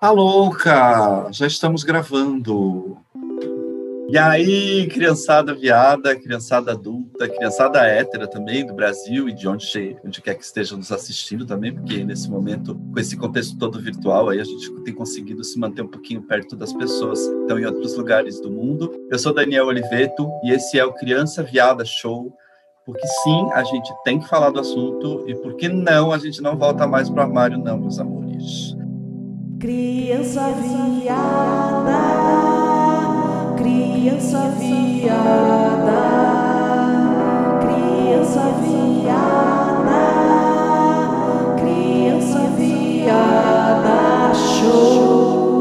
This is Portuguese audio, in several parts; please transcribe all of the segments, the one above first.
Alô, louca! Já estamos gravando. E aí, criançada viada, criançada adulta, criançada hétera também do Brasil e de onde, onde quer que estejam nos assistindo também, porque nesse momento, com esse contexto todo virtual, aí a gente tem conseguido se manter um pouquinho perto das pessoas que estão em outros lugares do mundo. Eu sou Daniel Oliveto e esse é o Criança Viada Show, porque sim, a gente tem que falar do assunto e porque não, a gente não volta mais para o armário não, meus amores. Criança viada, criança viada, criança viada, criança viada, show.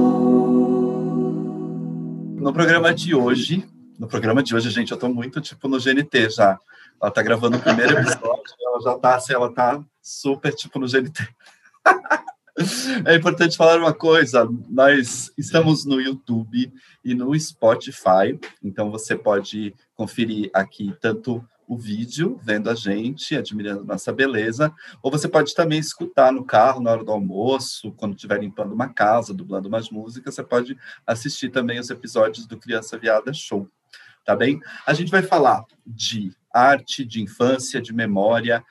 No programa de hoje, no programa de hoje, gente, eu tô muito tipo no GNT já. Ela tá gravando o primeiro episódio, ela já tá assim, ela tá super tipo no GNT. É importante falar uma coisa: nós estamos no YouTube e no Spotify, então você pode conferir aqui tanto o vídeo, vendo a gente, admirando nossa beleza, ou você pode também escutar no carro, na hora do almoço, quando estiver limpando uma casa, dublando umas músicas, você pode assistir também os episódios do Criança Viada Show, tá bem? A gente vai falar de arte, de infância, de memória,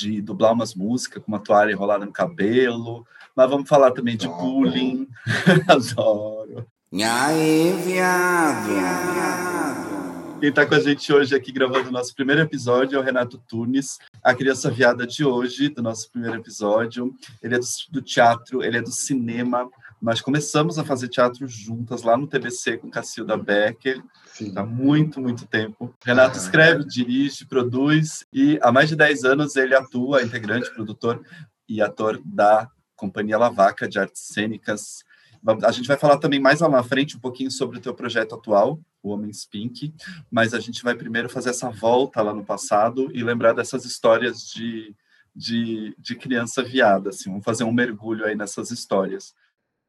de dublar umas músicas com uma toalha enrolada no cabelo, mas vamos falar também de bullying. Adoro. E aí, viado? Quem está com a gente hoje aqui gravando o nosso primeiro episódio é o Renato Tunes, a criança viada de hoje, do nosso primeiro episódio. Ele é do, do teatro, ele é do cinema. Nós começamos a fazer teatro juntas lá no TBC com Cacilda Becker. Sim. Há muito, muito tempo. Renato escreve, dirige, produz e há mais de 10 anos ele atua, integrante, produtor e ator da Companhia Lavaca de Artes Cênicas. A gente vai falar também mais lá na frente um pouquinho sobre o teu projeto atual, o Homens Pink, mas a gente vai primeiro fazer essa volta lá no passado e lembrar dessas histórias de, de, de criança viada, assim, vamos fazer um mergulho aí nessas histórias.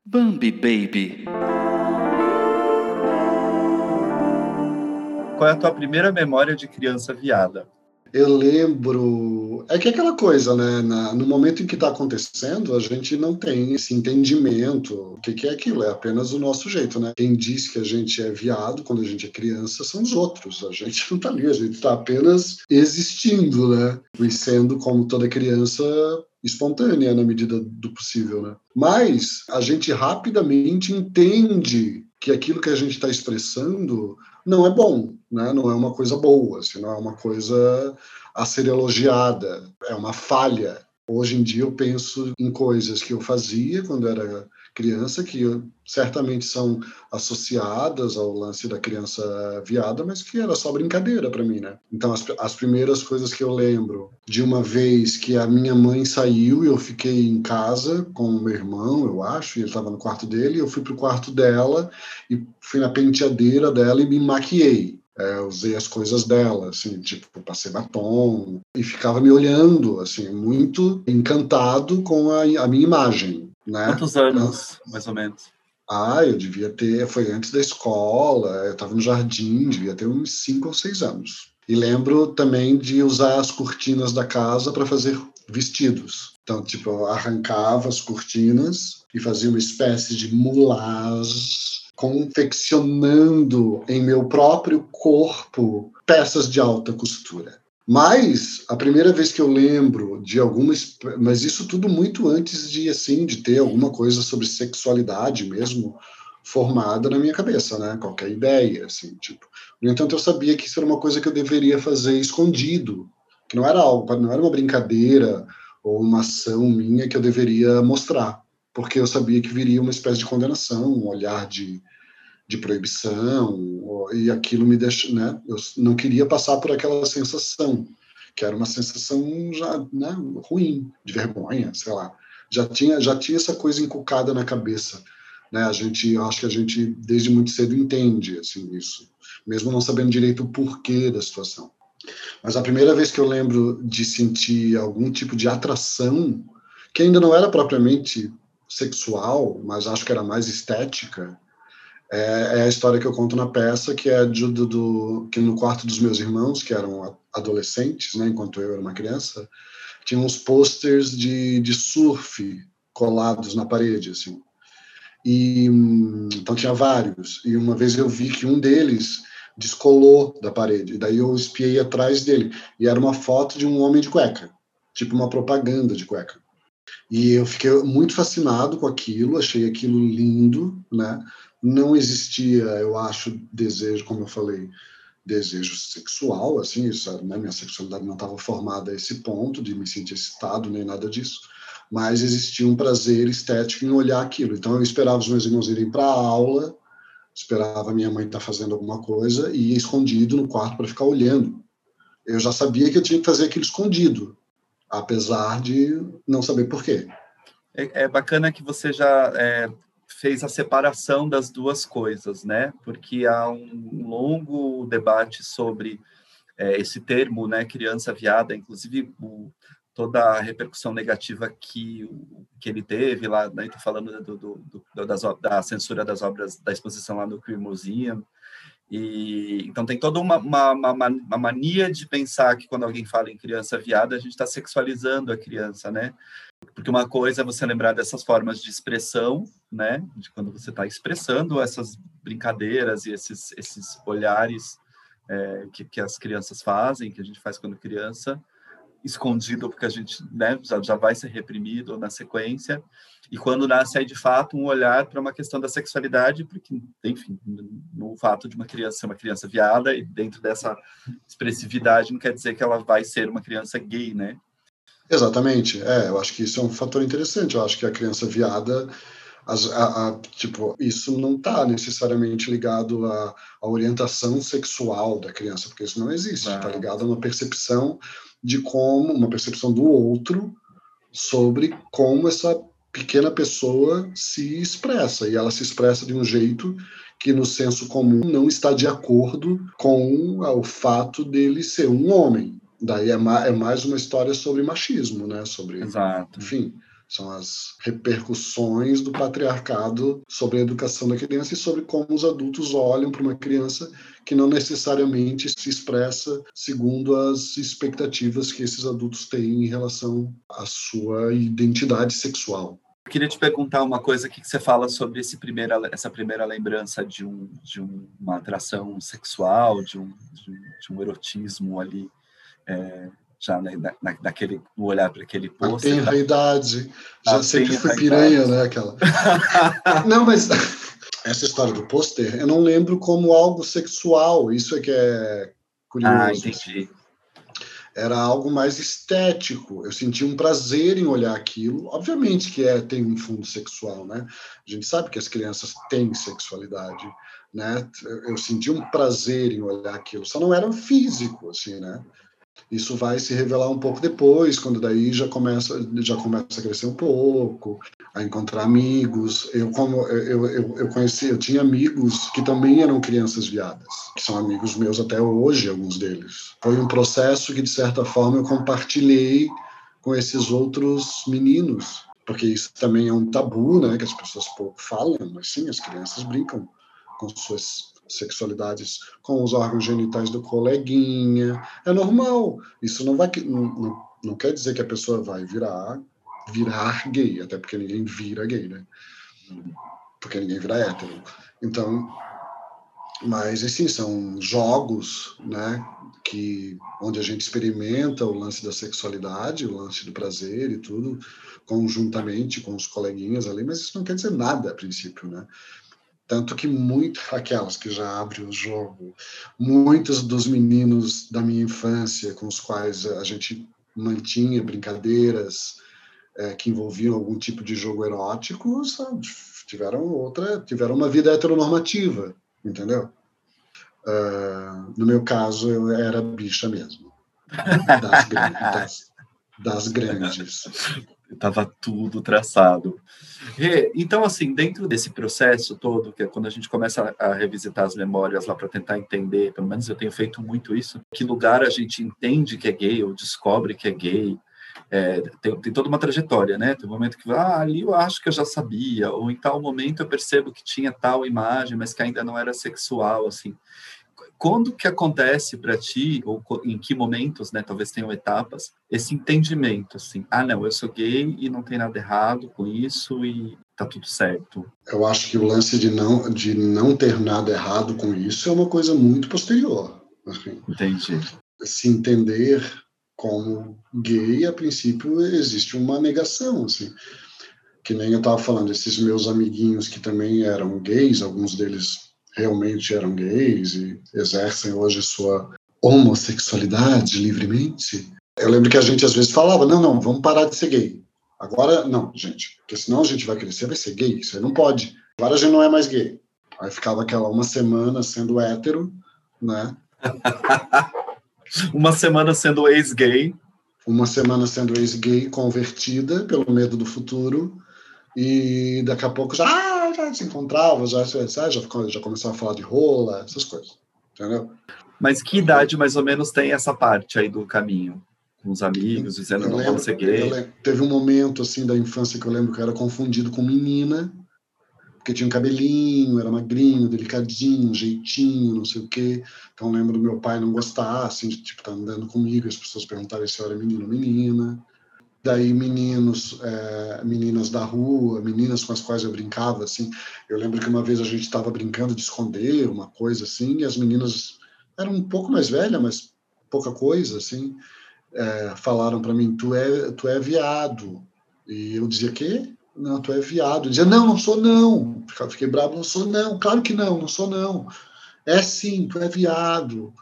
Bambi Baby. Qual é a tua primeira memória de criança viada? eu lembro. É que é aquela coisa, né? Na, no momento em que está acontecendo, a gente não tem esse entendimento. O que, que, é aquilo? É apenas o nosso jeito, né? Quem diz que a gente é viado quando a gente é criança são os outros. A gente não está ali, a gente está apenas existindo, né? E sendo, como toda criança, espontânea na medida do possível, né? Mas a gente rapidamente entende que aquilo que a gente está expressando não é bom, né? não é uma coisa boa, assim, não é uma coisa a ser elogiada, é uma falha. Hoje em dia eu penso em coisas que eu fazia quando era criança, que certamente são associadas ao lance da criança viada, mas que era só brincadeira para mim, né? Então, as, as primeiras coisas que eu lembro de uma vez que a minha mãe saiu e eu fiquei em casa com o meu irmão, eu acho, e ele estava no quarto dele, eu fui pro quarto dela e fui na penteadeira dela e me maquiei. É, usei as coisas dela, assim, tipo, passei batom e ficava me olhando, assim, muito encantado com a, a minha imagem, né? Quantos anos, mais ou menos? Ah, eu devia ter, foi antes da escola, eu estava no jardim, devia ter uns cinco ou seis anos. E lembro também de usar as cortinas da casa para fazer vestidos. Então, tipo, eu arrancava as cortinas e fazia uma espécie de mulage, confeccionando em meu próprio corpo peças de alta costura. Mas a primeira vez que eu lembro de alguma, mas isso tudo muito antes de assim de ter alguma coisa sobre sexualidade mesmo formada na minha cabeça, né? Qualquer ideia, assim, tipo. No entanto, eu sabia que isso era uma coisa que eu deveria fazer escondido, que não era algo, não era uma brincadeira ou uma ação minha que eu deveria mostrar, porque eu sabia que viria uma espécie de condenação, um olhar de de proibição, e aquilo me deixa, né? Eu não queria passar por aquela sensação, que era uma sensação já, né, ruim, de vergonha, sei lá. Já tinha, já tinha essa coisa encucada na cabeça, né? A gente, acho que a gente desde muito cedo entende assim isso, mesmo não sabendo direito o porquê da situação. Mas a primeira vez que eu lembro de sentir algum tipo de atração, que ainda não era propriamente sexual, mas acho que era mais estética, é, é, a história que eu conto na peça, que é de, do, do, que no quarto dos meus irmãos, que eram adolescentes, né, enquanto eu era uma criança, tinha uns posters de, de surf colados na parede, assim. E então tinha vários. E uma vez eu vi que um deles descolou da parede. Daí eu espiei atrás dele e era uma foto de um homem de cueca, tipo uma propaganda de cueca. E eu fiquei muito fascinado com aquilo, achei aquilo lindo, né? Não existia, eu acho, desejo, como eu falei, desejo sexual, assim, isso, né? minha sexualidade não estava formada a esse ponto de me sentir excitado nem nada disso, mas existia um prazer estético em olhar aquilo. Então eu esperava os meus irmãos irem para a aula, esperava minha mãe estar tá fazendo alguma coisa e ia escondido no quarto para ficar olhando. Eu já sabia que eu tinha que fazer aquilo escondido, apesar de não saber por quê. É, é bacana que você já é, fez a separação das duas coisas, né? Porque há um longo debate sobre é, esse termo, né, criança viada, inclusive o, toda a repercussão negativa que, que ele teve lá, né, tô falando do, do, do, das, da censura das obras da exposição lá no Queer Museum, e, então tem toda uma, uma, uma, uma, mania de pensar que quando alguém fala em criança viada, a gente está sexualizando a criança, né? Porque uma coisa é você lembrar dessas formas de expressão, né? De quando você está expressando essas brincadeiras e esses, esses olhares é, que, que as crianças fazem, que a gente faz quando criança, escondido porque a gente né, já, já vai ser reprimido na sequência e quando nasce aí de fato um olhar para uma questão da sexualidade porque enfim no fato de uma criança ser uma criança viada e dentro dessa expressividade não quer dizer que ela vai ser uma criança gay né? Exatamente. É eu acho que isso é um fator interessante. Eu acho que a criança viada as, a, a, tipo, isso não está necessariamente ligado à, à, orientação sexual da criança, porque isso não existe. Está ligado a uma percepção de como uma percepção do outro sobre como essa pequena pessoa se expressa e ela se expressa de um jeito que no senso comum não está de acordo com o fato dele ser um homem. Daí é, ma é mais uma história sobre machismo, né? Sobre, Exato. enfim, são as repercussões do patriarcado sobre a educação da criança e sobre como os adultos olham para uma criança que não necessariamente se expressa segundo as expectativas que esses adultos têm em relação à sua identidade sexual. Eu queria te perguntar uma coisa que você fala sobre esse primeira, essa primeira lembrança de, um, de uma atração sexual, de um, de um, de um erotismo ali é, já né, na, naquele no olhar para aquele posto. Tem a idade, já sempre fui piranha, né? Aquela. não, mas essa história do pôster, eu não lembro como algo sexual. Isso é que é curioso. Ah, entendi. Era algo mais estético. Eu sentia um prazer em olhar aquilo. Obviamente que é tem um fundo sexual, né? A gente sabe que as crianças têm sexualidade, né? Eu sentia um prazer em olhar aquilo. Só não era físico, assim, né? Isso vai se revelar um pouco depois, quando daí já começa, já começa a crescer um pouco, a encontrar amigos. Eu como eu, eu, eu conheci, eu tinha amigos que também eram crianças viadas, que são amigos meus até hoje, alguns deles. Foi um processo que de certa forma eu compartilhei com esses outros meninos, porque isso também é um tabu, né, que as pessoas pouco falam, mas sim, as crianças brincam com suas sexualidades com os órgãos genitais do coleguinha. É normal. Isso não vai não, não quer dizer que a pessoa vai virar virar gay, até porque ninguém vira gay, né? Porque ninguém vira hétero. Então, mas assim são jogos, né, que onde a gente experimenta o lance da sexualidade, o lance do prazer e tudo conjuntamente com os coleguinhas ali, mas isso não quer dizer nada a princípio, né? Tanto que muito, aquelas que já abrem o jogo, muitos dos meninos da minha infância com os quais a gente mantinha brincadeiras é, que envolviam algum tipo de jogo erótico, sabe, tiveram outra, tiveram uma vida heteronormativa, entendeu? Uh, no meu caso, eu era bicha mesmo, das, das, das grandes. Estava tudo traçado. Então, assim, dentro desse processo todo, que é quando a gente começa a revisitar as memórias lá para tentar entender, pelo menos eu tenho feito muito isso, que lugar a gente entende que é gay ou descobre que é gay, é, tem, tem, toda uma trajetória, né? Tem um momento que, ah, ali eu acho que eu já sabia, ou em tal momento eu percebo que tinha tal imagem, mas que ainda não era sexual, assim quando que acontece para ti, ou em que momentos, né, talvez tenham etapas, esse entendimento, assim, ah, não, eu sou gay e não tem nada errado com isso, e tá tudo certo. Eu acho que o lance de não, de não ter nada errado com isso é uma coisa muito posterior. Assim, Entendi. se entender como gay, a princípio existe uma negação, assim. Que nem eu estava falando, esses meus amiguinhos que também eram gays, alguns deles realmente eram gays e exercem hoje sua homossexualidade livremente. Eu lembro que a gente às vezes falava: não, não, vamos parar de ser gay. Agora, não, gente, porque senão a gente vai crescer, vai ser gay, isso aí não pode. Agora a gente não é mais gay. Aí ficava aquela uma semana sendo hétero, né? Uma semana sendo ex-gay. Uma semana sendo ex-gay, convertida pelo medo do futuro, e daqui a pouco já, ah, já se encontrava, já, já, já, começava a falar de rola, essas coisas. Entendeu? Mas que idade mais ou menos tem essa parte aí do caminho? Com os amigos, dizendo Eu não lembro- vamos ser eu gay. lembro- teve um momento assim da infância que eu lembro que eu era confundido com menina, porque tinha um cabelinho, era magrinho, delicadinho, jeitinho, não sei o quê. Então eu lembro do meu pai não gostar, assim, de tipo, estar andando comigo, as pessoas perguntarem se eu era menino ou menina. Daí meninos, é, meninas da rua, meninas com as quais eu brincava, assim. Eu lembro que uma vez a gente estava brincando de esconder uma coisa assim, e as meninas eram um pouco mais velhas, mas pouca coisa, assim é, falaram para mim, tu é, tu é viado. E eu dizia, quê? Não, tu é viado. Eu dizia, não, não sou não. Fiquei bravo, não sou não. Claro que não, não sou não. É sim, tu é viado.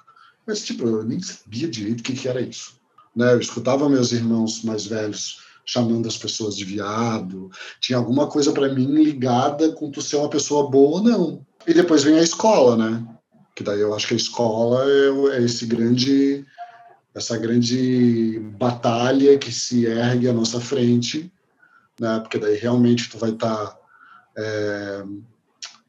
Mas, tipo, eu nem sabia direito o que, que era isso. Né? Eu escutava meus irmãos mais velhos chamando as pessoas de viado. Tinha alguma coisa para mim ligada com tu ser uma pessoa boa ou não. E depois vem a escola, né? Que daí eu acho que a escola é, é esse grande essa grande batalha que se ergue à nossa frente, né? Porque daí realmente tu vai estar é,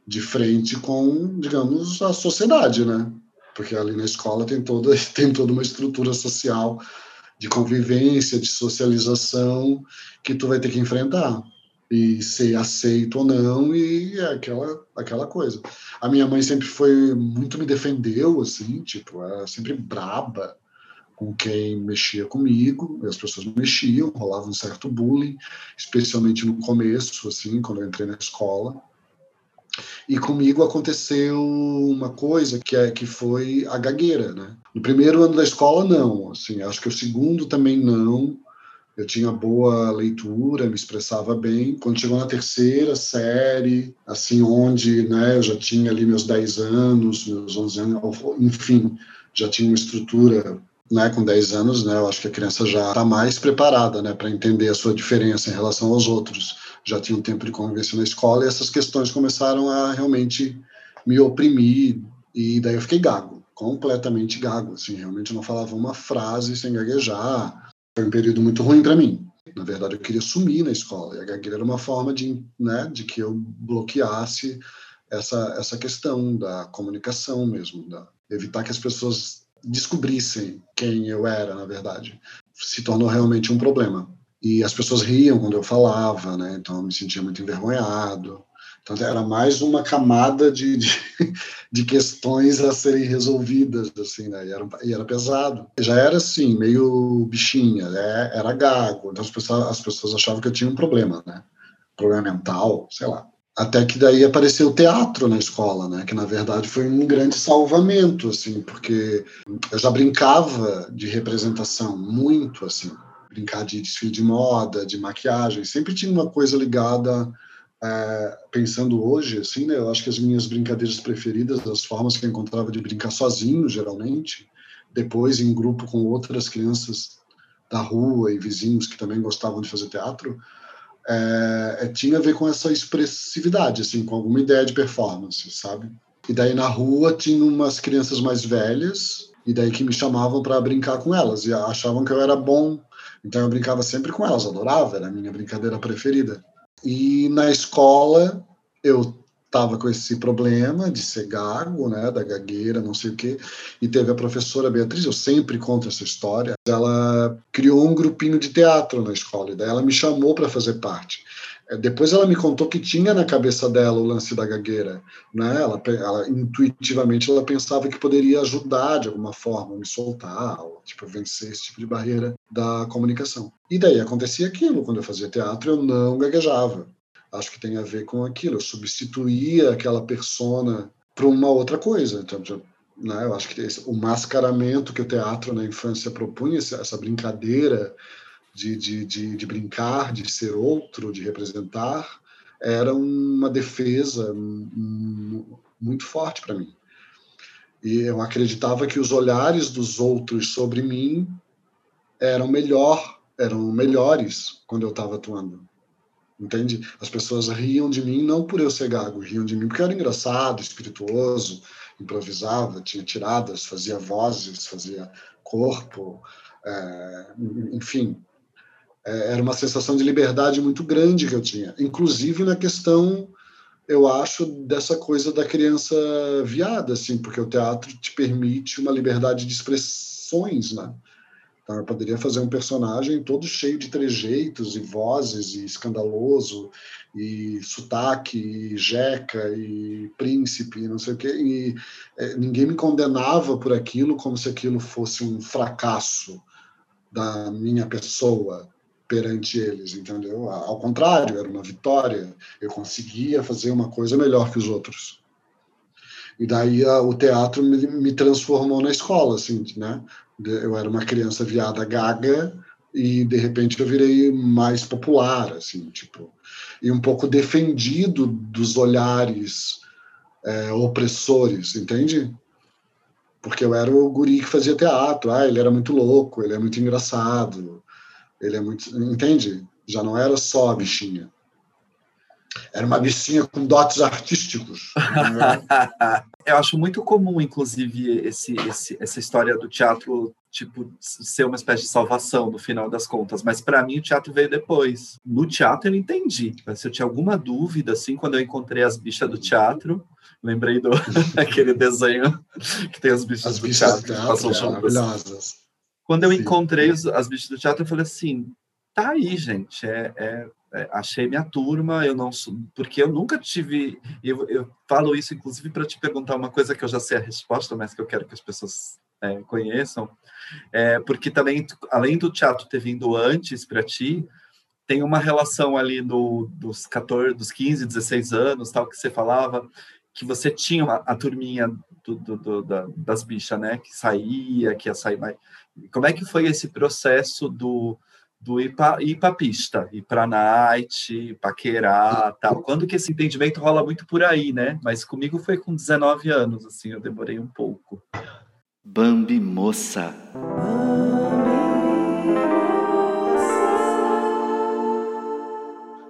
de frente com, digamos, a sociedade, né? Porque ali na escola tem toda tem toda uma estrutura social de convivência, de socialização que tu vai ter que enfrentar e ser aceito ou não e é aquela aquela coisa. A minha mãe sempre foi muito me defendeu assim, tipo, era sempre braba com quem mexia comigo, as pessoas mexiam, rolava um certo bullying, especialmente no começo, assim, quando eu entrei na escola. E comigo aconteceu uma coisa que é que foi a gagueira, né? No primeiro ano da escola não, assim, acho que o segundo também não. Eu tinha boa leitura, me expressava bem. Quando chegou na terceira série, assim, onde, né, eu já tinha ali meus 10 anos, meus 11 anos, enfim, já tinha uma estrutura né, com 10 anos, né, eu acho que a criança já está mais preparada, né, para entender a sua diferença em relação aos outros. Já tinha um tempo de convivência na escola e essas questões começaram a realmente me oprimir e daí eu fiquei gago, completamente gago, assim, realmente eu não falava uma frase sem gaguejar. Foi um período muito ruim para mim. Na verdade, eu queria sumir na escola e a gagueira era uma forma de, né, de que eu bloqueasse essa essa questão da comunicação mesmo, da evitar que as pessoas descobrissem quem eu era, na verdade. Se tornou realmente um problema. E as pessoas riam quando eu falava, né? Então eu me sentia muito envergonhado. Então era mais uma camada de, de, de questões a serem resolvidas, assim, né? E era, e era pesado. Já era assim, meio bichinha, né? era gago. Então as pessoas, as pessoas achavam que eu tinha um problema, né? Problema mental, sei lá. Até que daí apareceu o teatro na escola, né? Que na verdade foi um grande salvamento, assim, porque eu já brincava de representação muito, assim, brincar de desfile de moda, de maquiagem, sempre tinha uma coisa ligada. É, pensando hoje, assim, né? Eu acho que as minhas brincadeiras preferidas, as formas que eu encontrava de brincar sozinho, geralmente, depois em grupo com outras crianças da rua e vizinhos que também gostavam de fazer teatro, é, é, tinha a ver com essa expressividade, assim, com alguma ideia de performance, sabe? E daí na rua tinha umas crianças mais velhas, e daí que me chamavam para brincar com elas, e achavam que eu era bom, então eu brincava sempre com elas, adorava, era a minha brincadeira preferida. E na escola eu estava com esse problema de ser gago, né, da gagueira, não sei o quê, e teve a professora Beatriz, eu sempre conto essa história, ela criou um grupinho de teatro na escola, e daí ela me chamou para fazer parte. Depois ela me contou que tinha na cabeça dela o lance da gagueira, né? Ela, ela intuitivamente ela pensava que poderia ajudar de alguma forma, me soltar, ou, tipo vencer esse tipo de barreira da comunicação. E daí acontecia aquilo quando eu fazia teatro, eu não gaguejava. Acho que tem a ver com aquilo. Eu substituía aquela persona para uma outra coisa. Então, né, eu acho que esse, o mascaramento que o teatro na infância propunha, essa brincadeira de, de, de, de brincar, de ser outro, de representar, era uma defesa muito forte para mim. E eu acreditava que os olhares dos outros sobre mim eram melhor, eram melhores quando eu estava atuando. Entende? As pessoas riam de mim não por eu ser gago, riam de mim porque eu era engraçado, espirituoso, improvisava, tinha tiradas, fazia vozes, fazia corpo, é, enfim. É, era uma sensação de liberdade muito grande que eu tinha, inclusive na questão eu acho, dessa coisa da criança viada, assim, porque o teatro te permite uma liberdade de expressões, né? Então, eu poderia fazer um personagem todo cheio de trejeitos e vozes, e escandaloso, e sotaque, e jeca, e príncipe, não sei o quê, e é, ninguém me condenava por aquilo como se aquilo fosse um fracasso da minha pessoa perante eles, entendeu? Ao contrário, era uma vitória. Eu conseguia fazer uma coisa melhor que os outros. E daí a, o teatro me, me, transformou na escola, assim, né? Eu era uma criança viada gaga e de repente eu virei mais popular, assim, tipo, e um pouco defendido dos olhares é, opressores, entende? Porque eu era o guri que fazia teatro, ah, ele era muito louco, ele é muito engraçado, ele é muito. Entende? Já não era só a bichinha. Era uma bichinha com dotes artísticos. Eu acho muito comum, inclusive, esse, esse, essa história do teatro tipo ser uma espécie de salvação no final das contas, mas para mim o teatro veio depois. No teatro eu entendi, mas se eu tinha alguma dúvida assim quando eu encontrei as bichas do teatro, lembrei do aquele desenho que tem as bichas as do bichas teatro, do teatro passam é, maravilhosas. Quando eu Sim. encontrei os, as bichas do teatro, eu falei assim: tá aí, gente, é, é, é, achei minha turma, eu não sou, porque eu nunca tive. Eu, eu falo isso, inclusive, para te perguntar uma coisa que eu já sei a resposta, mas que eu quero que as pessoas é, conheçam, é, porque também, além do teatro ter vindo antes para ti, tem uma relação ali do, dos 14, dos 15, 16 anos, tal, que você falava, que você tinha uma, a turminha do, do, do, da, das bichas, né? Que saía, que ia sair mais. Como é que foi esse processo do, do ir para ir pra pista, ir para night, paquerar, tal? Quando que esse entendimento rola muito por aí, né? Mas comigo foi com 19 anos, assim, eu demorei um pouco. Bambi moça.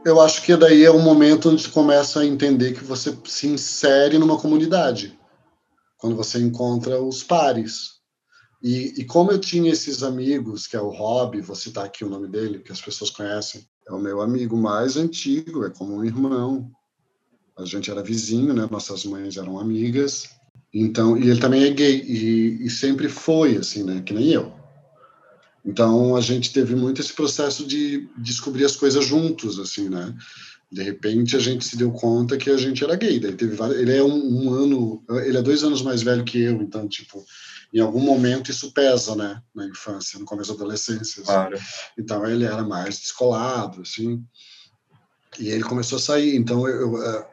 Eu acho que daí é um momento onde começa a entender que você se insere numa comunidade, quando você encontra os pares. E, e como eu tinha esses amigos, que é o Rob, vou citar aqui o nome dele, que as pessoas conhecem, é o meu amigo mais antigo, é como um irmão. A gente era vizinho, né? Nossas mães eram amigas. Então, e ele também é gay e, e sempre foi assim, né? Que nem eu. Então a gente teve muito esse processo de descobrir as coisas juntos, assim, né? De repente a gente se deu conta que a gente era gay. Daí teve vários, ele é um, um ano, ele é dois anos mais velho que eu, então tipo, em algum momento isso pesa, né? Na infância, no começo da adolescência. assim. Claro. Então ele era mais descolado, assim. E ele começou a sair. Então eu, eu, eh,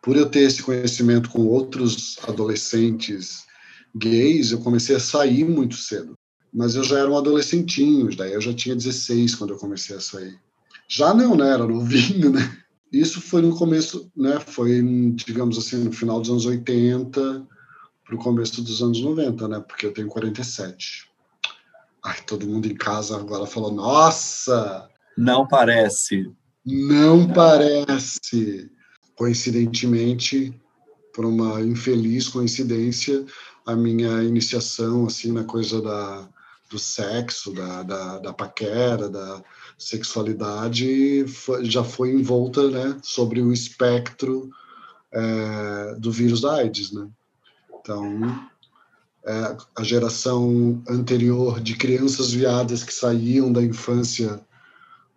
por eu ter esse conhecimento com outros adolescentes gays, eu comecei a sair muito cedo. Mas eu já era um adolescentinho, daí eu já tinha 16 quando eu comecei a sair. Já não, né? Era novinho, né? Isso foi no começo, né? Foi, digamos assim, no final dos anos 80 para o começo dos anos 90, né? Porque eu tenho 47. Ai, todo mundo em casa agora falou: Nossa, Não parece. não parece. Coincidentemente, por uma infeliz coincidência, a minha iniciação assim na coisa da, do sexo, da, da, da paquera, da sexualidade já foi envolta, né, sobre o espectro eh, do vírus da AIDS, né? Então, eh, a geração anterior de crianças viadas que saíam da infância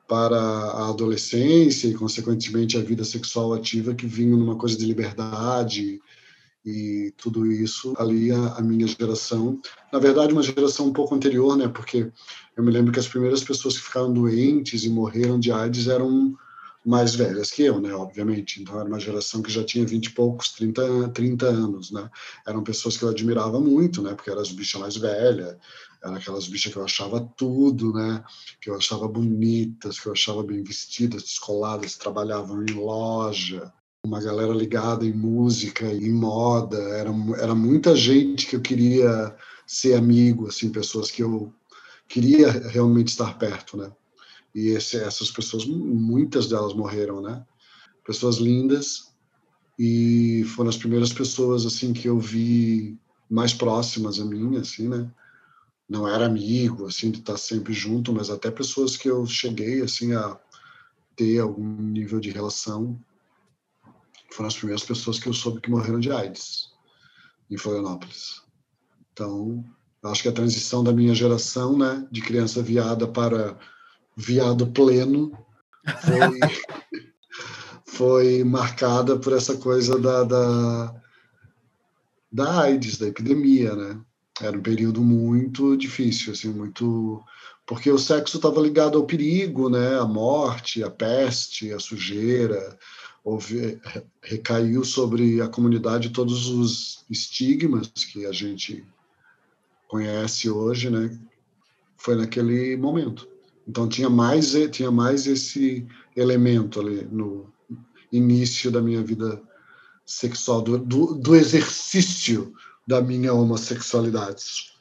para a adolescência e, consequentemente, a vida sexual ativa que vinham numa coisa de liberdade e tudo isso ali a, a minha geração. Na verdade, uma geração um pouco anterior, né? Porque eu me lembro que as primeiras pessoas que ficaram doentes e morreram de AIDS eram mais velhas que eu, né, obviamente. Então era uma geração que já tinha 20 e poucos, 30, 30 anos, né? Eram pessoas que eu admirava muito, né, porque eram as bichas mais velhas, eram aquelas bichas que eu achava tudo, né, que eu achava bonitas, que eu achava bem vestidas, descoladas, trabalhavam em loja, uma galera ligada em música, em moda, era, era muita gente que eu queria ser amigo, assim, pessoas que eu queria realmente estar perto, né? E esse, essas pessoas, muitas delas morreram, né? Pessoas lindas e foram as primeiras pessoas assim que eu vi mais próximas a mim, assim, né? Não era amigo, assim, de estar sempre junto, mas até pessoas que eu cheguei, assim, a ter algum nível de relação. Foram as primeiras pessoas que eu soube que morreram de AIDS em Florianópolis. Então, acho que a transição da minha geração, né, de criança viada para viado pleno foi, foi marcada por essa coisa da, da, da AIDS, da epidemia, né? Era um período muito difícil, assim, muito porque o sexo estava ligado ao perigo, né? A morte, a peste, a sujeira, houve, recaiu sobre a comunidade todos os estigmas que a gente conhece hoje, né? Foi naquele momento. Então tinha mais tinha mais esse elemento ali no início da minha vida sexual, do, do, do exercício da minha homossexualidade.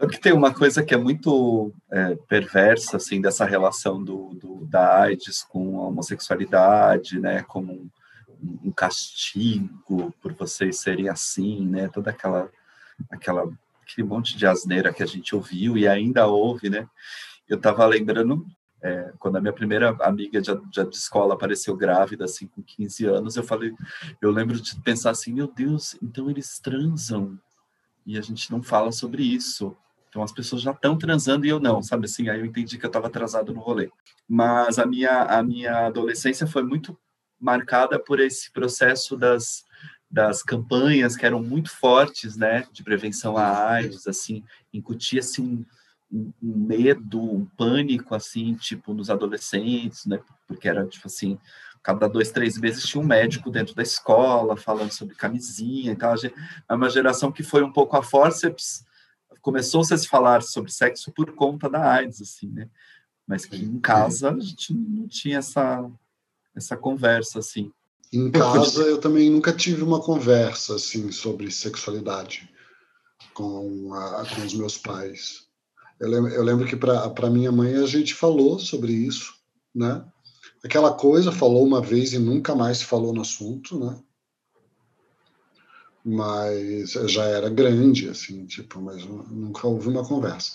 Sabe que tem uma coisa que é muito é, perversa, assim, dessa relação do, do, da AIDS com a homossexualidade, né, como um, um castigo por vocês serem assim, né, toda aquela, aquela, aquele monte de asneira que a gente ouviu e ainda ouve, né, eu estava lembrando, é, quando a minha primeira amiga de, de, de, escola apareceu grávida, assim, com 15 anos, eu falei, eu lembro de pensar assim, meu Deus, então eles transam e a gente não fala sobre isso. Então as pessoas já estão transando e eu não, sabe assim? Aí eu entendi que eu estava atrasado no rolê. Mas a minha a minha adolescência foi muito marcada por esse processo das das campanhas que eram muito fortes, né, de prevenção à AIDS, assim, incutia-se um, um, medo, um pânico, assim, tipo, nos adolescentes, né? Porque era, tipo assim, cada dois, três meses tinha um médico dentro da escola falando sobre camisinha e tal. É uma geração que foi um pouco a forceps, começou-se a se falar sobre sexo por conta da AIDS, assim, né? Mas que em casa a gente não tinha essa, essa conversa, assim. Em casa eu também nunca tive uma conversa, assim, sobre sexualidade com, a, com os meus pais. Eu lembro, eu lembro que para minha mãe a gente falou sobre isso, né? Aquela coisa, falou uma vez e nunca mais se falou no assunto, né? Mas já era grande, assim, tipo, mas nunca houve uma conversa.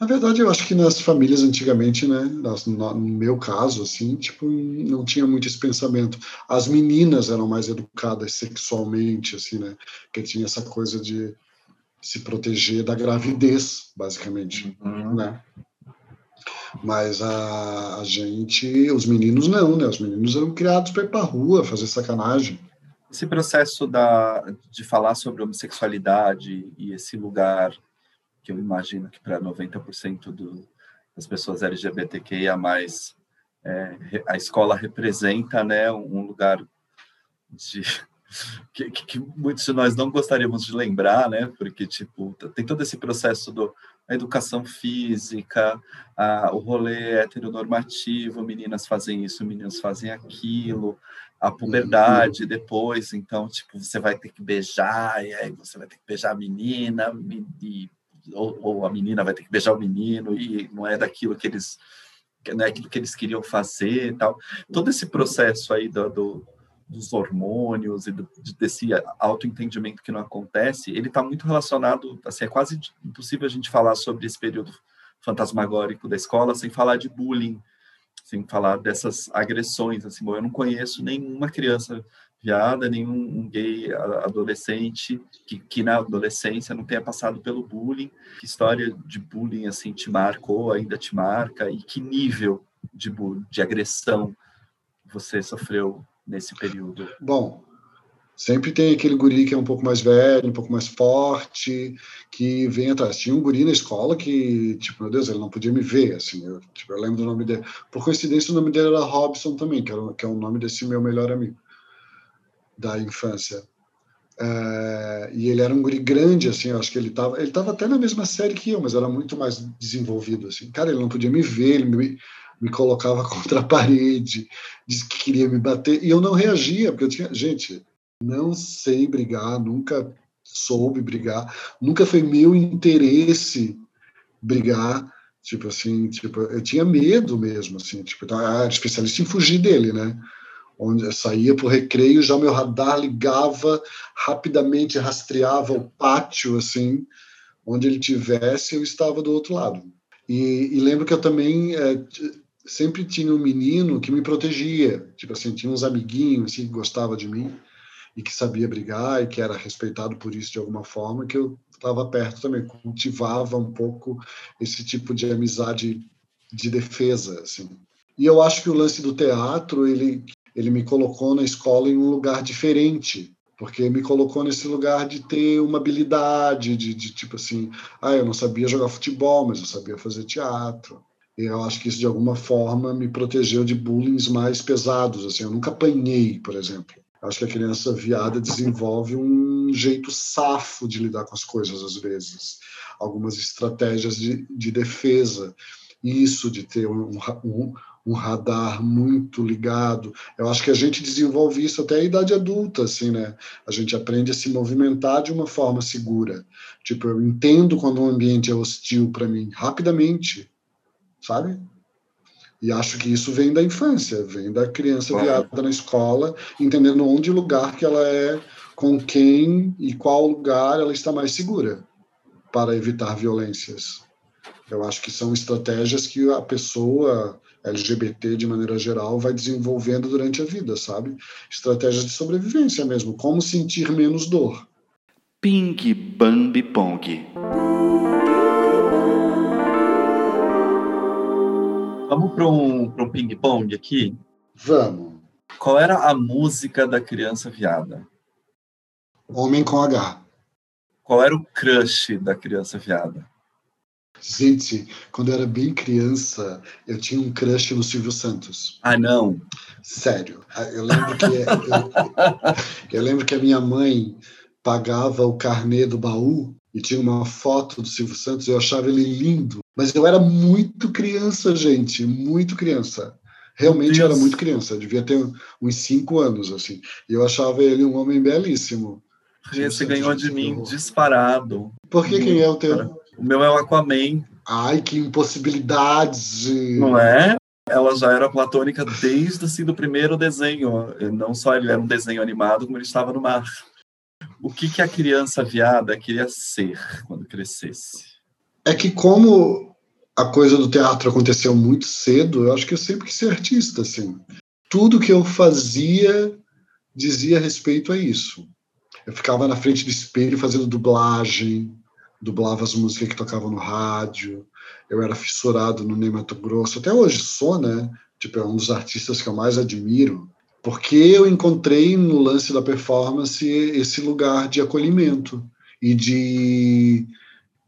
Na verdade, eu acho que nas famílias antigamente, né, no meu caso, assim, tipo, não tinha muito esse pensamento. As meninas eram mais educadas sexualmente, assim, né, que tinha essa coisa de se proteger da gravidez, basicamente, uhum. né? Mas a, a, gente, os meninos não, né? Os meninos eram criados para ir para a rua, fazer sacanagem. Esse processo da, de falar sobre homossexualidade e esse lugar que eu imagino que para 90% do, das pessoas LGBTQIA+, é, a escola representa né, um lugar de que, que, muitos de nós não gostaríamos de lembrar, né? Porque, tipo, tem todo esse processo do a educação física, a, o rolê heteronormativo, meninas fazem isso, meninos fazem aquilo, a puberdade depois, então, tipo, você vai ter que beijar, e aí você vai ter que beijar a menina, e, ou, ou a menina vai ter que beijar o menino, e não é daquilo que eles não é aquilo que eles queriam fazer tal. Todo esse processo aí do, do dos hormônios e do, desse autoentendimento que não acontece, ele está muito relacionado, assim, é quase impossível a gente falar sobre esse período fantasmagórico da escola sem falar de bullying, sem falar dessas agressões, assim, bom, eu não conheço nenhuma criança viada, nenhum gay adolescente que, que na adolescência não tenha passado pelo bullying, que história de bullying, assim, te marcou, ainda te marca, e que nível de, de agressão você sofreu nesse período? Bom, Sempre tem aquele guri que é um pouco mais velho, um pouco mais forte, que vem atrás. Tinha um guri na escola que, tipo, meu Deus, ele não podia me ver, assim. Eu, tipo, eu lembro do nome dele. Por coincidência, o nome dele era Robson também, que, era, que é o nome desse meu melhor amigo da infância. É, e ele era um guri grande, assim, eu acho que ele estava ele tava até na mesma série que eu, mas era muito mais desenvolvido, assim. Cara, ele não podia me ver, ele me, me colocava contra a parede, disse que queria me bater, e eu não reagia, porque eu tinha... Gente, não sei brigar, nunca soube brigar, nunca foi meu interesse brigar, tipo assim, tipo, eu tinha medo mesmo, assim, tipo, eu era especialista em fugir dele, né? Onde eu saía para o recreio, já meu radar ligava rapidamente, rastreava o pátio, assim, onde ele tivesse, eu estava do outro lado. E, e lembro que eu também é, sempre tinha um menino que me protegia, tipo assim, tinha uns amiguinhos assim, que gostava de mim, e que sabia brigar e que era respeitado por isso de alguma forma, que eu estava perto também, cultivava um pouco esse tipo de amizade de defesa, assim. E eu acho que o lance do teatro, ele ele me colocou na escola em um lugar diferente, porque me colocou nesse lugar de ter uma habilidade, de, de tipo assim, ah, eu não sabia jogar futebol, mas eu sabia fazer teatro. Eu acho que isso de alguma forma me protegeu de bullying mais pesados, assim, eu nunca apanhei, por exemplo. Acho que a criança viada desenvolve um jeito safo de lidar com as coisas, às vezes. Algumas estratégias de, de defesa. Isso de ter um, um, um, radar muito ligado. Eu acho que a gente desenvolve isso até a idade adulta, assim, né? A gente aprende a se movimentar de uma forma segura. Tipo, eu entendo quando um ambiente é hostil para mim, rapidamente, sabe? E acho que isso vem da infância, vem da criança viada na escola, entendendo onde lugar que ela é, com quem e qual lugar ela está mais segura para evitar violências. Eu acho que são estratégias que a pessoa LGBT, de maneira geral, vai desenvolvendo durante a vida, sabe? Estratégias de sobrevivência mesmo, como sentir menos dor. Ping Bambi Pong. Vamos para um, um ping-pong aqui? Vamos. Qual era a música da criança viada? Homem com H. Qual era o crush da criança viada? Gente, quando eu era bem criança, eu tinha um crush no Silvio Santos. Ah, não. Sério. Eu lembro que, eu, eu lembro que a minha mãe pagava o carnê do baú e tinha uma foto do Silvio Santos, eu achava ele lindo. Mas eu era muito criança, gente, muito criança. Realmente eu era muito criança, devia ter uns cinco anos, assim. E eu achava ele um homem belíssimo. Você ganhou de mim disparado. Por que quem é o teu? O meu é o Aquaman. Ai, que impossibilidade! Não é? Ela já era platônica desde assim, do primeiro desenho. Não só ele era um desenho animado, como ele estava no mar o que, que a criança viada queria ser quando crescesse? É que como a coisa do teatro aconteceu muito cedo, eu acho que eu sempre quis ser artista, assim. Tudo que eu fazia dizia respeito a isso. Eu ficava na frente do espelho fazendo dublagem, dublava as músicas que tocavam no rádio. Eu era fissurado no Ney Mato Grosso. Até hoje sou, né? Tipo, é um dos artistas que eu mais admiro porque eu encontrei no lance da performance esse lugar de acolhimento e de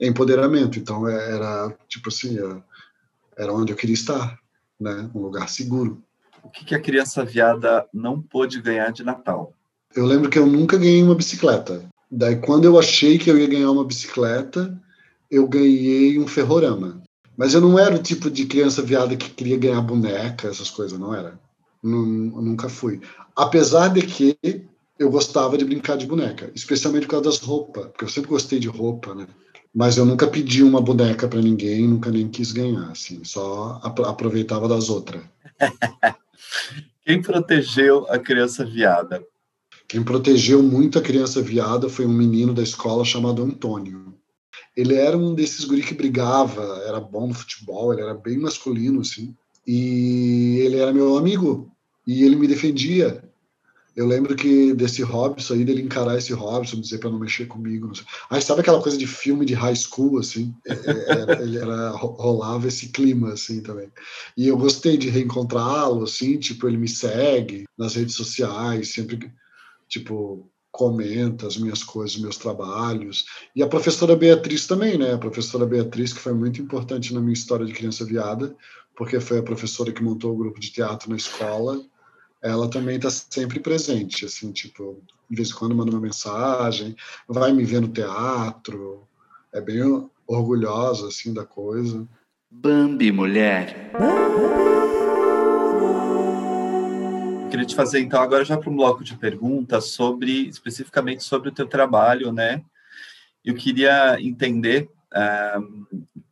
empoderamento. Então era tipo assim, era onde eu queria estar, né? Um lugar seguro. O que, que a criança viada não pôde ganhar de Natal? Eu lembro que eu nunca ganhei uma bicicleta. Daí quando eu achei que eu ia ganhar uma bicicleta, eu ganhei um ferrorama. Mas eu não era o tipo de criança viada que queria ganhar boneca, essas coisas, não era. Nunca fui. Apesar de que eu gostava de brincar de boneca, especialmente por causa das roupas, porque eu sempre gostei de roupa, né? Mas eu nunca pedi uma boneca para ninguém, nunca nem quis ganhar, assim, só aproveitava das outras. Quem protegeu a criança viada? Quem protegeu muito a criança viada foi um menino da escola chamado Antônio. Ele era um desses guri que brigava, era bom no futebol, ele era bem masculino, assim. E ele era meu amigo e ele me defendia. Eu lembro que desse Robson aí, dele encarar esse Robson, dizer para não mexer comigo. Não Aí sabe aquela coisa de filme de high school, assim? É, é, era, ele era, rolava esse clima, assim, também. E eu gostei de reencontrá-lo, assim, tipo, ele me segue nas redes sociais, sempre, tipo, comenta as minhas coisas, meus trabalhos. E a professora Beatriz também, né? A professora Beatriz, que foi muito importante na minha história de criança viada, porque foi a professora que montou o grupo de teatro na escola. Ela também está sempre presente, assim, tipo, de vez em quando manda uma mensagem, vai me ver no teatro, é bem orgulhosa, assim, da coisa. Bambi mulher. queria te fazer então agora já para um bloco de perguntas sobre especificamente sobre o teu trabalho, né? Eu queria entender, um,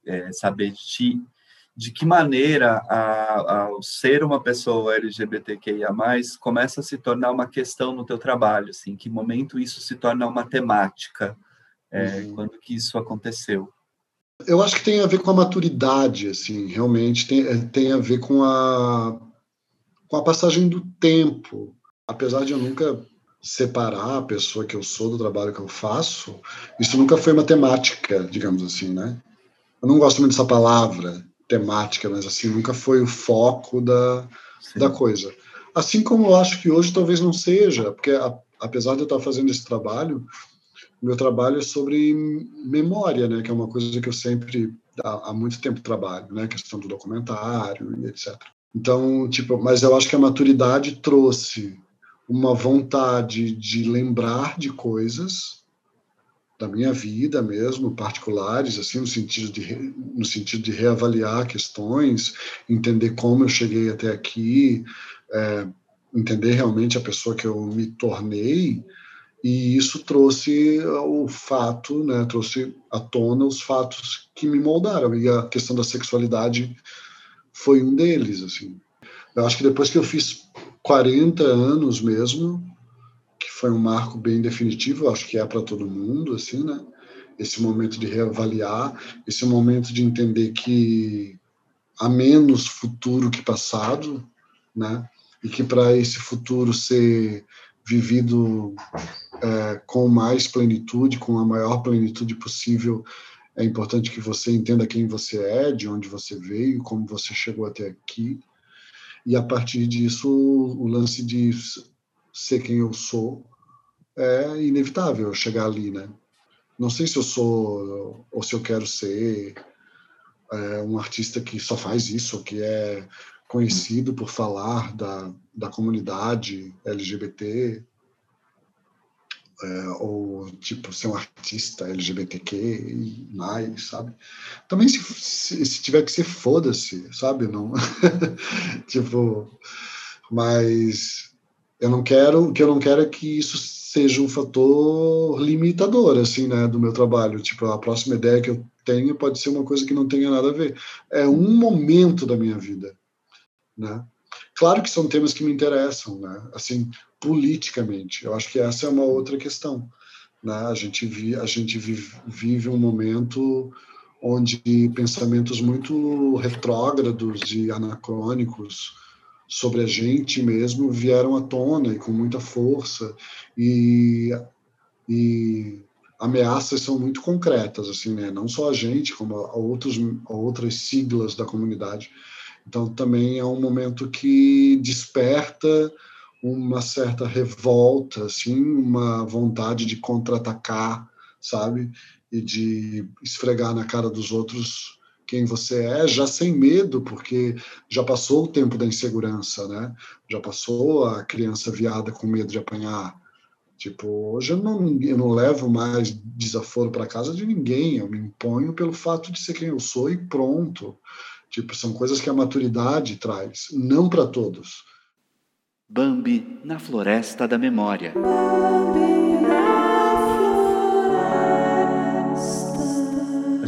é, saber de ti, de que maneira a, ao ser uma pessoa LGBTQIA+, começa a se tornar uma questão no teu trabalho, assim, em que momento isso se torna uma temática, é, uhum. quando que isso aconteceu? Eu acho que tem a ver com a maturidade, assim, realmente tem, tem a ver com a com a passagem do tempo, apesar de eu nunca separar a pessoa que eu sou do trabalho que eu faço, isso nunca foi matemática, digamos assim, né? Eu não gosto muito dessa palavra, temática, mas assim, nunca foi o foco da, da coisa. Assim como eu acho que hoje talvez não seja, porque a, apesar de eu estar fazendo esse trabalho, meu trabalho é sobre memória, né, que é uma coisa que eu sempre há, há muito tempo trabalho, né, questão do documentário e etc. Então, tipo, mas eu acho que a maturidade trouxe uma vontade de lembrar de coisas da minha vida mesmo, particulares, assim, no sentido de no sentido de reavaliar questões, entender como eu cheguei até aqui, é, entender realmente a pessoa que eu me tornei, e isso trouxe o fato, né, trouxe à tona os fatos que me moldaram e a questão da sexualidade foi um deles, assim. Eu acho que depois que eu fiz 40 anos mesmo, que foi um marco bem definitivo, acho que é para todo mundo, assim, né? Esse momento de reavaliar, esse momento de entender que há menos futuro que passado, né? E que para esse futuro ser vivido é, com mais plenitude, com a maior plenitude possível, é importante que você entenda quem você é, de onde você veio, como você chegou até aqui. E a partir disso, o lance de ser quem eu sou é inevitável chegar ali, né? Não sei se eu sou ou se eu quero ser é, um artista que só faz isso, que é conhecido por falar da, da comunidade LGBT, é, ou tipo ser um artista LGBTQ e mais, sabe? Também se, se, se tiver que ser foda-se, sabe? Não, tipo, mas eu não quero, o que eu não quero é que isso seja um fator limitador, assim, né, do meu trabalho. Tipo, a próxima ideia que eu tenho pode ser uma coisa que não tenha nada a ver. É um momento da minha vida, né? Claro que são temas que me interessam, né? Assim, politicamente. Eu acho que essa é uma outra questão. Né? A gente, vi, a gente vive, vive um momento onde pensamentos muito retrógrados e anacrônicos sobre a gente mesmo vieram à tona e com muita força. E, e ameaças são muito concretas assim né? Não só a gente como a outros a outras siglas da comunidade. Então também é um momento que desperta uma certa revolta, assim, uma vontade de contra-atacar, sabe? E de esfregar na cara dos outros quem você é, já sem medo, porque já passou o tempo da insegurança, né? Já passou a criança viada com medo de apanhar. Tipo, hoje eu não, eu não levo mais desaforo para casa de ninguém, eu me imponho pelo fato de ser quem eu sou e pronto. Tipo, são coisas que a maturidade traz, não para todos Bambi na Floresta da Memória. A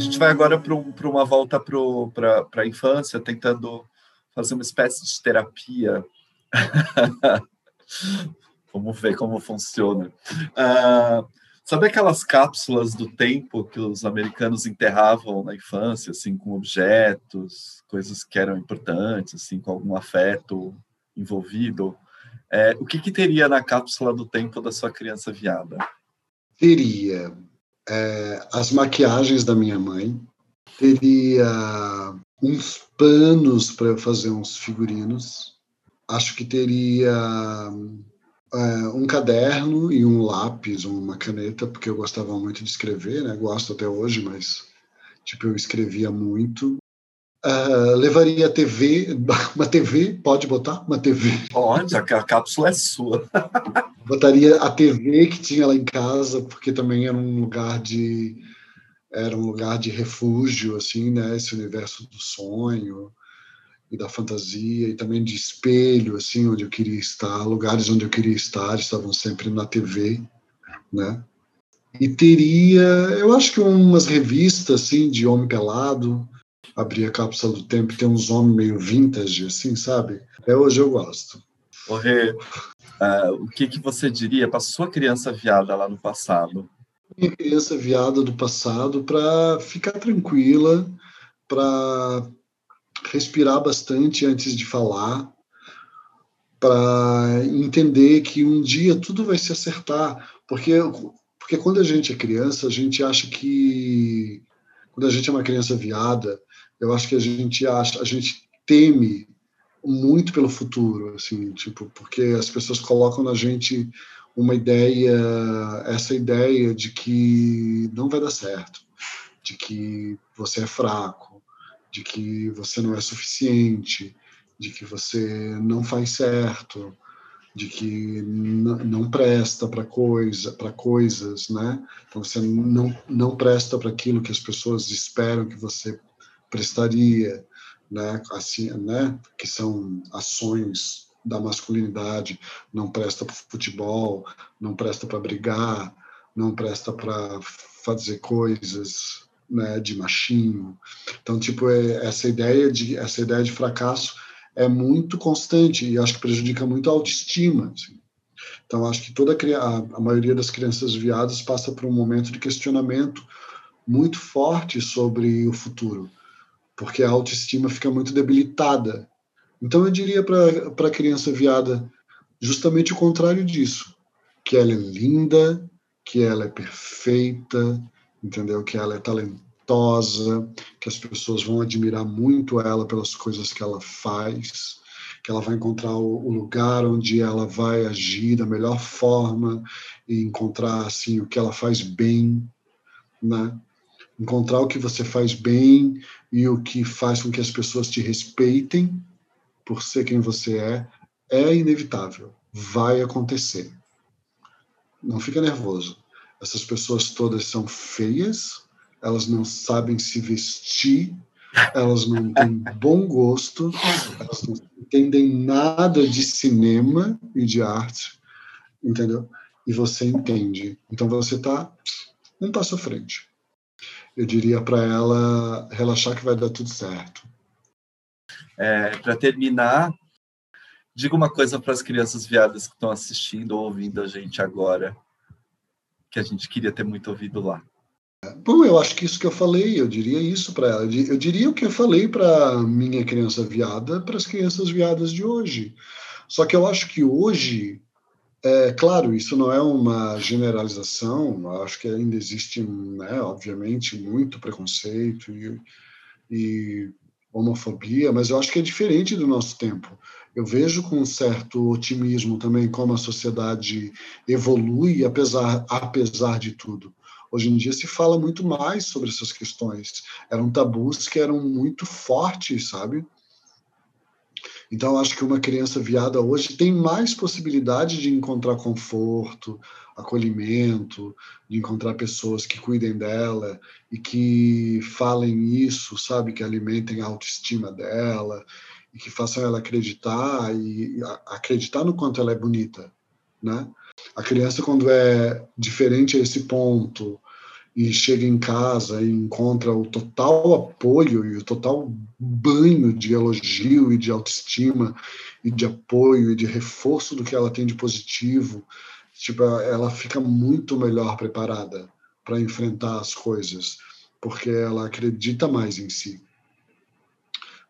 gente vai agora para uma volta para a infância, tentando fazer uma espécie de terapia. Vamos ver como funciona. Uh, sabe aquelas cápsulas do tempo que os americanos enterravam na infância, assim, com objetos, coisas que eram importantes, assim, com algum afeto envolvido? É, o que, que, teria na cápsula do tempo da sua criança viada? Teria é, as maquiagens da minha mãe, teria uns panos para fazer uns figurinos, acho que teria uh, um caderno e um lápis, uma caneta, porque eu gostava muito de escrever, né? Gosto até hoje, mas tipo eu escrevia muito. Uh, levaria a TV, uma TV, pode botar uma TV. Pode, a, cápsula é sua. Botaria a TV que tinha lá em casa, porque também era um lugar de era um lugar de refúgio, assim, né? Esse universo do sonho e da fantasia e também de espelho, assim, onde eu queria estar, lugares onde eu queria estar estavam sempre na TV, né? E teria, eu acho que umas revistas, assim, de homem pelado, abrir a cápsula do tempo e ter uns homens meio vintage, assim, sabe? É hoje eu gosto. Ô, Rê, uh, o que, que você diria para sua criança viada lá no passado? Minha criança viada do passado para ficar tranquila, para respirar bastante antes de falar, para entender que um dia tudo vai se acertar, porque porque quando a gente é criança, a gente acha que quando a gente é uma criança viada, eu acho que a gente acha, a gente teme muito pelo futuro, assim, tipo, porque as pessoas colocam na gente uma ideia, essa ideia de que não vai dar certo, de que você é fraco, de que você não é suficiente, de que você não faz certo, de que não presta para coisa, para coisas, né? Então você não não presta para aquilo que as pessoas esperam que você prestaria, né? Assim, né? Que são ações da masculinidade, não presta para futebol, não presta para brigar, não presta para fazer coisas, né, de machinho. Então, tipo, é, essa ideia de essa ideia de fracasso é muito constante e acho que prejudica muito a autoestima. Assim. Então, acho que toda a, a maioria das crianças viadas passa por um momento de questionamento muito forte sobre o futuro, porque a autoestima fica muito debilitada. Então, eu diria para a criança viada justamente o contrário disso, que ela é linda, que ela é perfeita, entendeu? Que ela é talentosa, que as pessoas vão admirar muito ela pelas coisas que ela faz, que ela vai encontrar o, lugar onde ela vai agir da melhor forma e encontrar assim o que ela faz bem, né? Encontrar o que você faz bem e o que faz com que as pessoas te respeitem por ser quem você é, é inevitável, vai acontecer. Não fica nervoso essas pessoas todas são feias, elas não sabem se vestir, elas não têm bom gosto, elas não entendem nada de cinema e de arte, entendeu? E você entende. Então você está um passo à frente. Eu diria para ela relaxar que vai dar tudo certo. É, para terminar, diga uma coisa para as crianças viadas que estão assistindo ou ouvindo a gente agora que a gente queria ter muito ouvido lá. Bom, eu acho que isso que eu falei, eu diria isso para ela. Eu diria o que eu falei para minha criança viada, para as crianças viadas de hoje. Só que eu acho que hoje, é claro, isso não é uma generalização. Acho que ainda existe, né, obviamente, muito preconceito e, e homofobia, mas eu acho que é diferente do nosso tempo eu vejo com um certo otimismo também como a sociedade evolui, apesar, apesar de tudo. Hoje em dia se fala muito mais sobre essas questões. Eram tabus que eram muito fortes, sabe? Então, acho que uma criança viada hoje tem mais possibilidade de encontrar conforto, acolhimento, de encontrar pessoas que cuidem dela e que falem isso, sabe? Que alimentem a autoestima dela e que façam ela acreditar e acreditar no quanto ela é bonita, né? A criança quando é diferente a esse ponto e chega em casa e encontra o total apoio e o total banho de elogio e de autoestima e de apoio e de reforço do que ela tem de positivo, tipo, ela fica muito melhor preparada para enfrentar as coisas, porque ela acredita mais em si.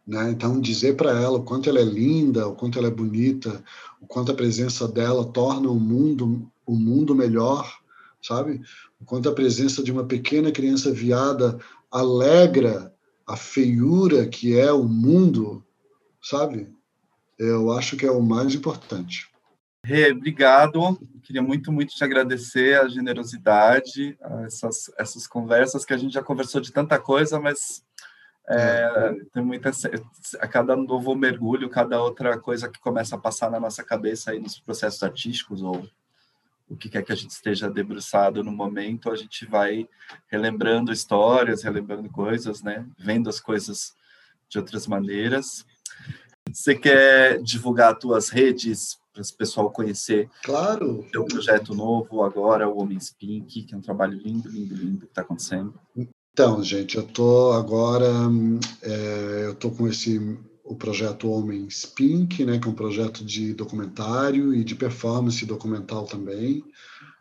Né? Então, dizer para ela o quanto ela é linda, o quanto ela é bonita, o quanto a presença dela torna o mundo, o mundo melhor, sabe? O quanto a presença de uma pequena criança viada alegra a feiura que é o mundo, sabe? Eu acho que é o mais importante. Rê, obrigado. Queria muito, muito te agradecer a generosidade, a essas, essas conversas que a gente já conversou de tanta coisa, mas é, tem muita a cada novo mergulho, cada outra coisa que começa a passar na nossa cabeça aí nos processos artísticos ou o que quer que a gente esteja debruçado no momento, a gente vai relembrando histórias, relembrando coisas, né? Vendo as coisas de outras maneiras. Você quer divulgar as tuas redes para o pessoal conhecer claro. o teu projeto novo agora, o Homens Pink, que é um trabalho lindo, lindo, lindo que está acontecendo? Então, gente, eu tô agora, é, eu tô com esse o projeto Homens Pink, né, que é um projeto de documentário e de performance documental também.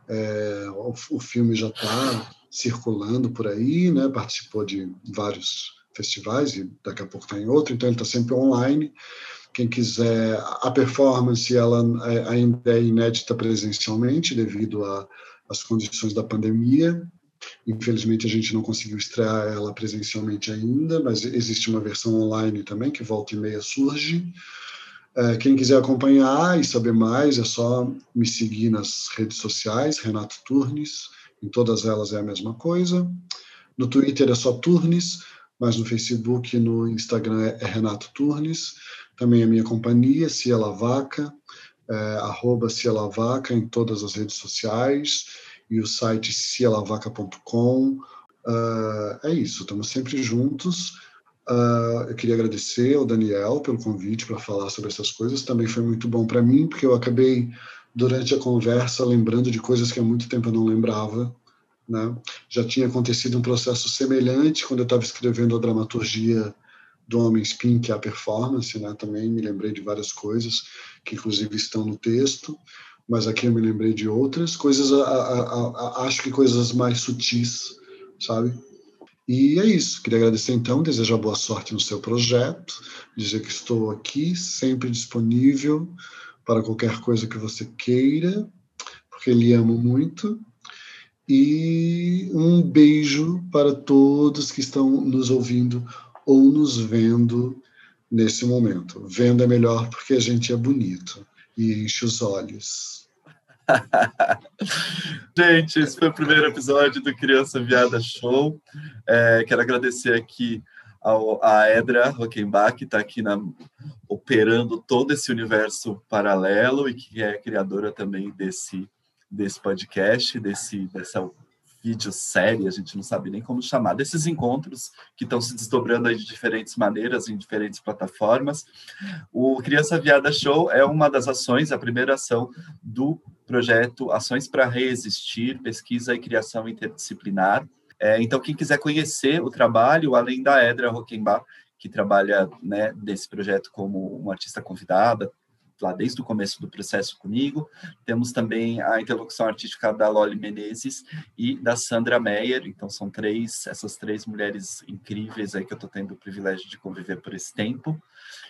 É, o, o, filme já está circulando por aí, né, participou de vários festivais e daqui a pouco está em outro, então ele está sempre online. Quem quiser, a performance ela é, ainda é inédita presencialmente devido às condições da pandemia, Infelizmente, a gente não conseguiu estrear ela presencialmente ainda, mas existe uma versão online também, que volta e meia surge. É, quem quiser acompanhar e saber mais, é só me seguir nas redes sociais, Renato Turnes, em todas elas é a mesma coisa. No Twitter é só Turnes, mas no Facebook e no Instagram é Renato Turnes. Também a minha companhia, Cia Lavaca, é, arroba Cia Lavaca em todas as redes sociais e o site cialavaca.com. Uh, ah, é isso, estamos sempre juntos. Uh, eu queria agradecer ao Daniel pelo convite para falar sobre essas coisas. Também foi muito bom para mim, porque eu acabei, durante a conversa, lembrando de coisas que há muito tempo eu não lembrava. Né? Já tinha acontecido um processo semelhante quando eu estava escrevendo a dramaturgia do Homem Spin, que é a performance. Né? Também me lembrei de várias coisas que, inclusive, estão no texto mas aqui eu me lembrei de outras coisas, a, a, a, acho que coisas mais sutis, sabe? E é isso. Queria agradecer então, desejar boa sorte no seu projeto, dizer que estou aqui, sempre disponível para qualquer coisa que você queira, porque lhe amo muito. E um beijo para todos que estão nos ouvindo ou nos vendo nesse momento. Vendo é melhor porque a gente é bonito e enche os olhos. Gente, esse foi o primeiro episódio do Criança Viada Show. É, quero agradecer aqui ao, a Edra Rockenbach, que está aqui na, operando todo esse universo paralelo e que é criadora também desse, desse podcast, desse, dessa videosérie, a gente não sabe nem como chamar, desses encontros que estão se desdobrando aí de diferentes maneiras, em diferentes plataformas. O Criança Viada Show é uma das ações, a primeira ação do projeto Ações para Reexistir, Pesquisa e Criação Interdisciplinar. É, então, quem quiser conhecer o trabalho, além da Edra Rockenbach, que trabalha né, desse projeto como uma artista convidada, lá desde o começo do processo comigo. Temos também a interlocução artística da Loli Menezes e da Sandra Meyer. Então, são três, essas três mulheres incríveis aí que eu estou tendo o privilégio de conviver por esse tempo.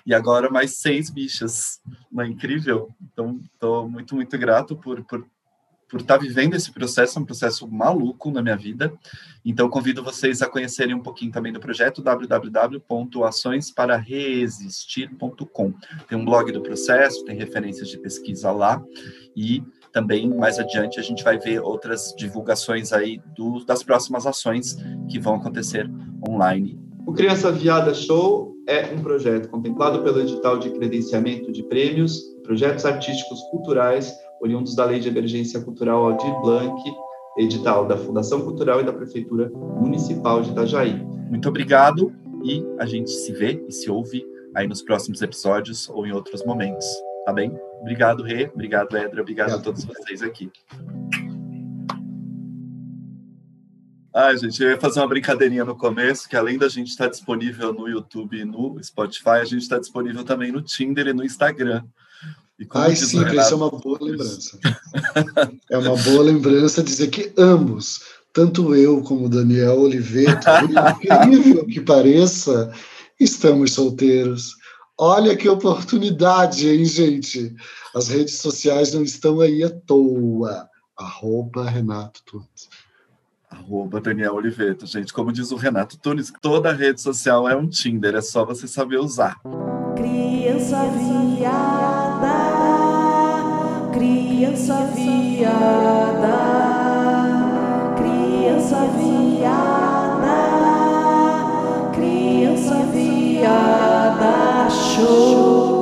E agora mais seis bichas. Não é incrível? Então, estou muito, muito grato por, por por estar tá vivendo esse processo, é um processo maluco na minha vida. Então, convido vocês a conhecerem um pouquinho também do projeto www.açõesparareexistir.com. Tem um blog do processo, tem referências de pesquisa lá e também mais adiante a gente vai ver outras divulgações aí do, das próximas ações que vão acontecer online. O Criança Viada Show é um projeto contemplado pelo edital de credenciamento de prêmios, projetos artísticos culturais oriundos da Lei de Emergência Cultural Aldir Blanc, edital da Fundação Cultural e da Prefeitura Municipal de Itajaí. Muito obrigado e a gente se vê e se ouve aí nos próximos episódios ou em outros momentos, tá bem? Obrigado, Rê, obrigado, Edra, obrigado, obrigado. a todos vocês aqui. Ah, gente, eu ia fazer uma brincadeirinha no começo, que além da gente estar disponível no YouTube e no Spotify, a gente está disponível também no Tinder e no Instagram. Ai, sim, Renato, isso é uma boa lembrança. é uma boa lembrança dizer que ambos, tanto eu como Daniel Oliveira, incrível que pareça, estamos solteiros. Olha que oportunidade, hein, gente? As redes sociais não estão aí à toa. Arroba Renato Tunes. Arroba Daniel Oliveira. Gente, como diz o Renato Tunes, toda rede social é um Tinder, é só você saber usar. Criança criança viada, criança viada, criança viada, show.